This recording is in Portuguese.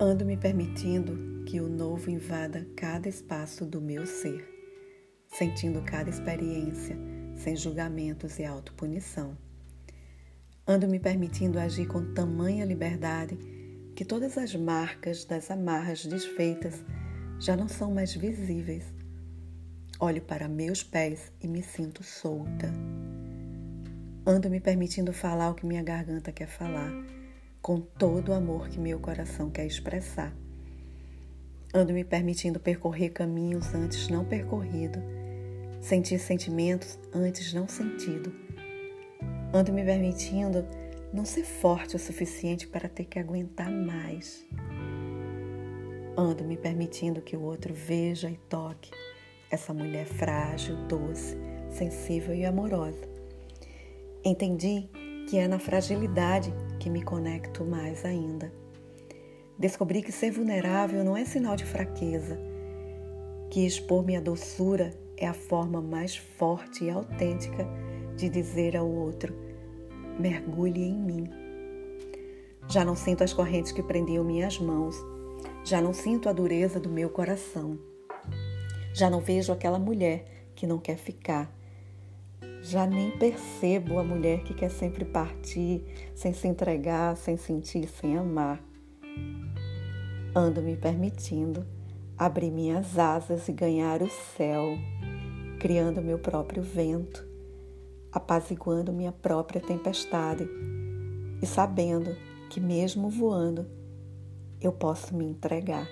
Ando me permitindo que o novo invada cada espaço do meu ser, sentindo cada experiência sem julgamentos e autopunição. Ando me permitindo agir com tamanha liberdade que todas as marcas das amarras desfeitas já não são mais visíveis. Olho para meus pés e me sinto solta. Ando me permitindo falar o que minha garganta quer falar, com todo o amor que meu coração quer expressar. Ando me permitindo percorrer caminhos antes não percorrido, sentir sentimentos antes não sentido Ando me permitindo não ser forte o suficiente para ter que aguentar mais. Ando me permitindo que o outro veja e toque essa mulher frágil, doce, sensível e amorosa. Entendi que é na fragilidade que me conecto mais ainda. Descobri que ser vulnerável não é sinal de fraqueza, que expor minha doçura é a forma mais forte e autêntica de dizer ao outro: mergulhe em mim. Já não sinto as correntes que prendiam minhas mãos, já não sinto a dureza do meu coração, já não vejo aquela mulher que não quer ficar, já nem percebo a mulher que quer sempre partir, sem se entregar, sem sentir, sem amar. Ando me permitindo abrir minhas asas e ganhar o céu, criando meu próprio vento, apaziguando minha própria tempestade e sabendo que, mesmo voando, eu posso me entregar.